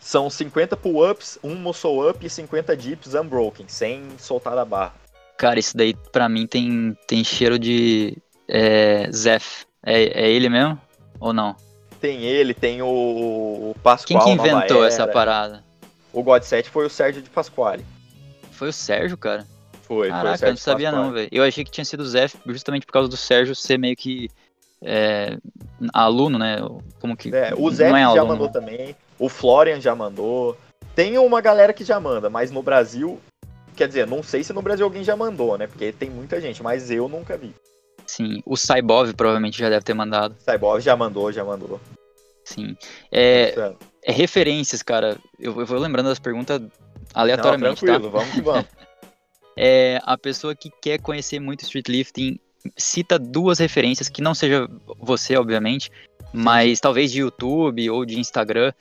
São 50 pull-ups, um muscle up e 50 dips unbroken, sem soltar da barra. Cara, isso daí pra mim tem, tem cheiro de é, Zef. É, é ele mesmo? Ou não? Tem ele, tem o, o Pascoal Quem que inventou essa parada? O God 7 foi o Sérgio de Pasquale. Foi o Sérgio, cara? Foi, foi Caraca, eu Sérgio não sabia não, velho. Eu achei que tinha sido o Zef justamente por causa do Sérgio ser meio que é, aluno, né? Como que. É, o não Zé é já aluno. mandou também, o Florian já mandou. Tem uma galera que já manda, mas no Brasil, quer dizer, não sei se no Brasil alguém já mandou, né? Porque tem muita gente, mas eu nunca vi. Sim, o Saibov provavelmente já deve ter mandado. Saibov já mandou, já mandou. Sim. É, é- é referências, cara. Eu, eu vou lembrando das perguntas Não, aleatoriamente, tá? tranquilo, vamos que vamos. (laughs) é a pessoa que quer conhecer muito street lifting cita duas referências que não seja você, obviamente, mas talvez de YouTube ou de Instagram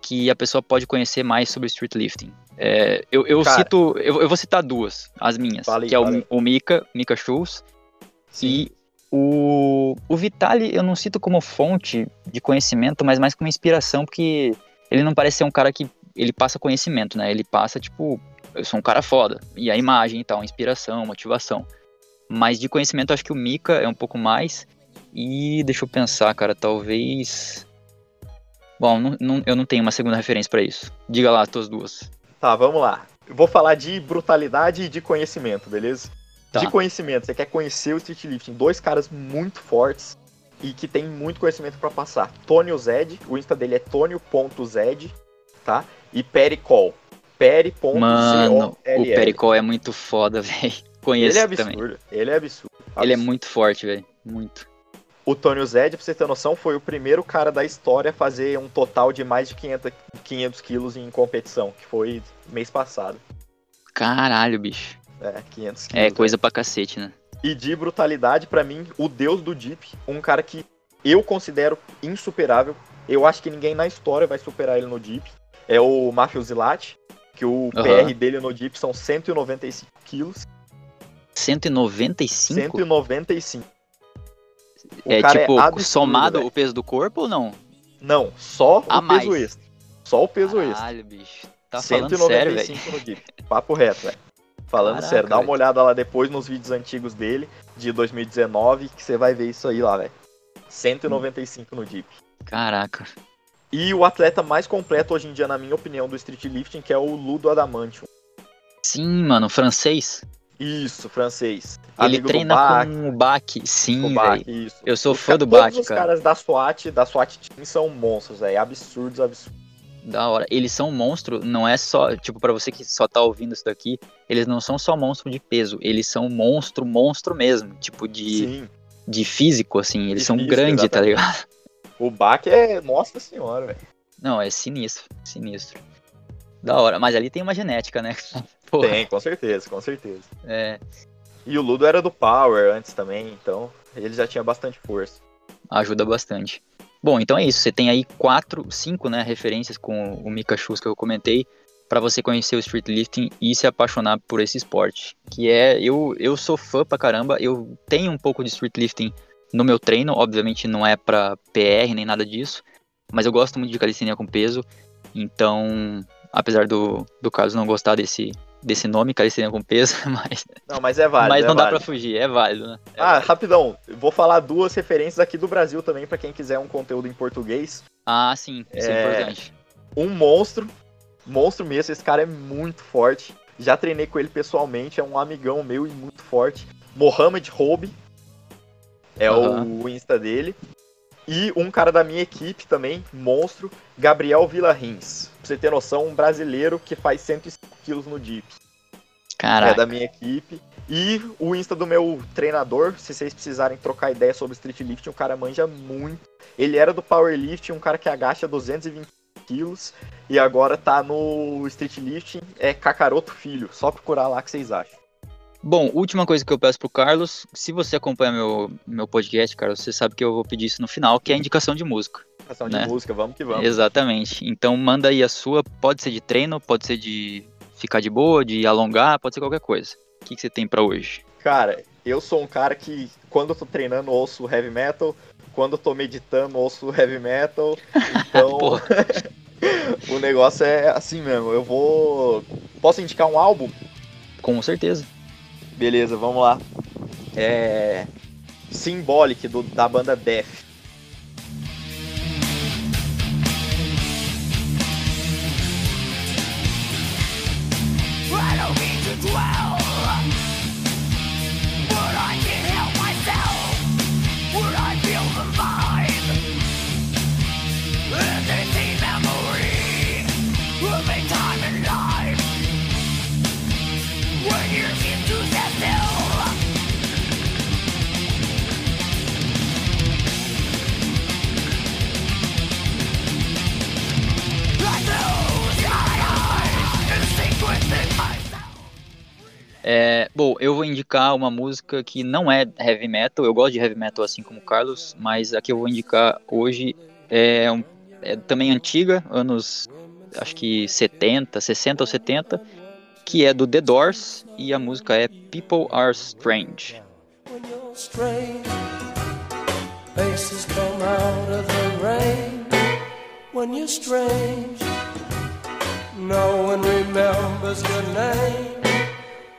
que a pessoa pode conhecer mais sobre street lifting. É, eu eu Cara. cito, eu, eu vou citar duas, as minhas, que é o, o Mika, Mika Schultz Sim. e o, o Vitali eu não cito como fonte de conhecimento, mas mais como inspiração, porque ele não parece ser um cara que ele passa conhecimento, né? Ele passa, tipo, eu sou um cara foda. E a imagem e tal, inspiração, motivação. Mas de conhecimento, acho que o Mika é um pouco mais. E deixa eu pensar, cara, talvez. Bom, não- não- eu não tenho uma segunda referência pra isso. Diga lá, as tuas duas. Tá, vamos lá. Eu vou falar de brutalidade e de conhecimento, beleza? Tá. De conhecimento, você quer conhecer o street lifting, dois caras muito fortes e que tem muito conhecimento pra passar. Tônio Zed, o Insta dele é tonio.zed, tá? E Pericol. Peri.com. Mano, o Pericol é muito foda, (laughs) velho. Conheço Ele é também. absurdo, ele é absurdo. Ele é Absurdo. muito forte, velho. Muito. O Tônio Zed, pra você ter noção, foi o primeiro cara da história a fazer um total de mais de 500, 500 quilos em competição, que foi mês passado. Caralho, bicho. É, 500 quilos. É coisa pra cacete, né? E de brutalidade, pra mim, o deus do Deep, um cara que eu considero insuperável. Eu acho que ninguém na história vai superar ele no Deep. É o Mafio Zilati, que o Aham. PR dele no Deep são 195 quilos. 195? 195. O é cara tipo, absurdo, somado velho. o peso do corpo ou não? Não, só A o peso mais. extra. Só o peso extra. Caralho, bicho. Tá falando sério, velho. 195 no Deep. Papo reto, velho. Falando Caraca, sério, dá uma olhada lá depois nos vídeos antigos dele, de 2019, que você vai ver isso aí lá, velho. 195 no Deep. Caraca. E o atleta mais completo hoje em dia, na minha opinião, do street lifting, que é o Ludo Adamantium. Sim, mano, francês. Isso, francês. Ele Amigo treina Bach, com o Bach. Sim, velho. Eu sou fã do Todos Bach, os cara. caras da SWAT, da SWAT Team são monstros, velho. Absurdos, absurdos. Da hora. Eles são monstro, não é só, tipo, pra você que só tá ouvindo isso daqui, eles não são só monstro de peso, eles são monstro, monstro mesmo, tipo de, Sim. de físico, assim, eles De são físico, grandes, tá ligado? O Bach é. Nossa senhora, velho. Não, é sinistro, sinistro. Da hora, mas ali tem uma genética, né? (laughs) Porra. Tem, com certeza, com certeza. É. E o Ludo era do Power antes também, então ele já tinha bastante força. Ajuda bastante. Bom, então é isso. Você tem aí quatro, cinco, né, referências com o Mika Shoes que eu comentei para você conhecer o street lifting e se apaixonar por esse esporte. Que é, eu, eu sou fã pra caramba, eu tenho um pouco de street lifting no meu treino, obviamente não é para PR nem nada disso, mas eu gosto muito de calistenia com peso, então, apesar do, do caso não gostar desse, desse nome, calistenia com peso, (laughs) mas. Não, mas é válido. Mas não é dá válido. pra fugir, é válido, né? É ah, válido. rapidão, vou falar duas referências aqui do Brasil também, para quem quiser um conteúdo em português. Ah, sim, isso é, É. importante. Um monstro, monstro mesmo, esse cara é muito forte. Já treinei com ele pessoalmente, é um amigão meu e muito forte. Mohamed Roube é o Insta dele. E um cara da minha equipe também, monstro, Gabriel Villarins. Pra você ter noção, um brasileiro que faz 105 quilos no dip. É Caraca. da minha equipe. E o Insta do meu treinador, se vocês precisarem trocar ideia sobre street lifting, o cara manja muito. Ele era do powerlifting, um cara que agacha 220 quilos e agora tá no street lifting, é Cacaroto Filho. Só procurar lá que vocês acham. Bom, última coisa que eu peço pro Carlos, se você acompanha meu, meu podcast, Carlos, você sabe que eu vou pedir isso no final, que é a indicação de música. Ação de Né? música, vamos que vamos. Exatamente. Então manda aí a sua, pode ser de treino, pode ser de ficar de boa, de alongar, pode ser qualquer coisa. O que, que você tem pra hoje? Cara, eu sou um cara que quando eu tô treinando ouço heavy metal, quando eu tô meditando ouço heavy metal. (laughs) Então (laughs) o negócio é assim mesmo. Eu vou. Posso indicar um álbum? Com certeza. Beleza, vamos lá. É. Symbolic do, da banda Death. É, bom, eu vou indicar uma música que não é heavy metal. Eu gosto de heavy metal assim como o Carlos, mas a que eu vou indicar hoje é, um- é também antiga, anos acho que 70, 60 ou 70, que é do The Doors e a música é People Are Strange. when you're strange. No one remembers your name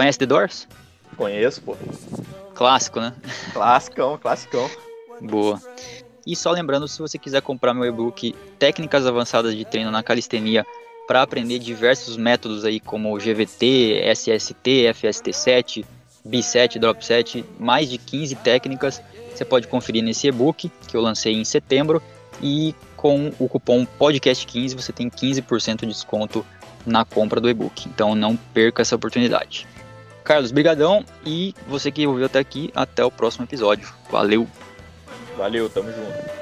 Conhece The Doors? Conheço, pô. Clássico, né? Classicão, classicão. Boa. E só lembrando, se você quiser comprar meu e-book Técnicas Avançadas de Treino na Calistenia para aprender diversos métodos aí como GVT, SST, FST7, B7, Drop 7, mais de 15 técnicas, você pode conferir nesse e-book que eu lancei em setembro e com o cupom podcast15 você tem 15% de desconto na compra do e-book. Então não perca essa oportunidade. Carlos, brigadão e você que ouviu até aqui, até o próximo episódio. Valeu. Valeu, tamo junto.